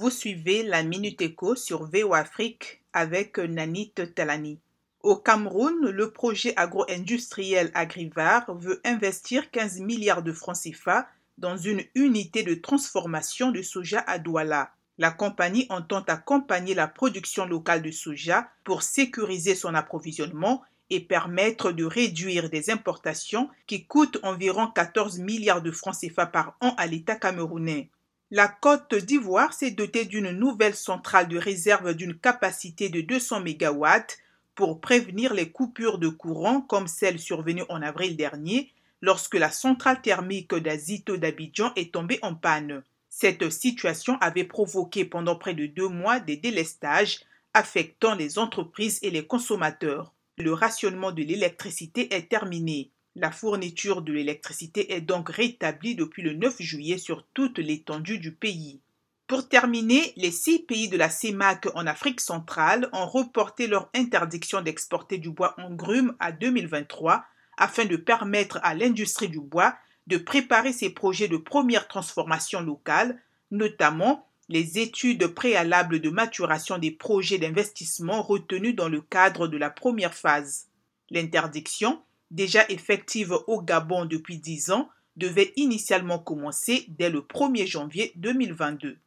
Vous suivez la Minute Éco sur VO Afrique avec Nanit Talani. Au Cameroun, le projet agro-industriel Agrivar veut investir 15 milliards de francs CFA dans une unité de transformation de soja à Douala. La compagnie entend accompagner la production locale de soja pour sécuriser son approvisionnement et permettre de réduire des importations qui coûtent environ 14 milliards de francs CFA par an à l'État camerounais. La Côte d'Ivoire s'est dotée d'une nouvelle centrale de réserve d'une capacité de 200 MW pour prévenir les coupures de courant comme celle survenue en avril dernier lorsque la centrale thermique d'Azito d'Abidjan est tombée en panne. Cette situation avait provoqué pendant près de deux mois des délestages affectant les entreprises et les consommateurs. Le rationnement de l'électricité est terminé. La fourniture de l'électricité est donc rétablie depuis le 9 juillet sur toute l'étendue du pays. Pour terminer, les six pays de la CEMAC en Afrique centrale ont reporté leur interdiction d'exporter du bois en grume à 2023 afin de permettre à l'industrie du bois de préparer ses projets de première transformation locale, notamment les études préalables de maturation des projets d'investissement retenus dans le cadre de la première phase. L'interdiction, déjà effective au Gabon depuis dix ans, devait initialement commencer dès le 1er janvier 2022.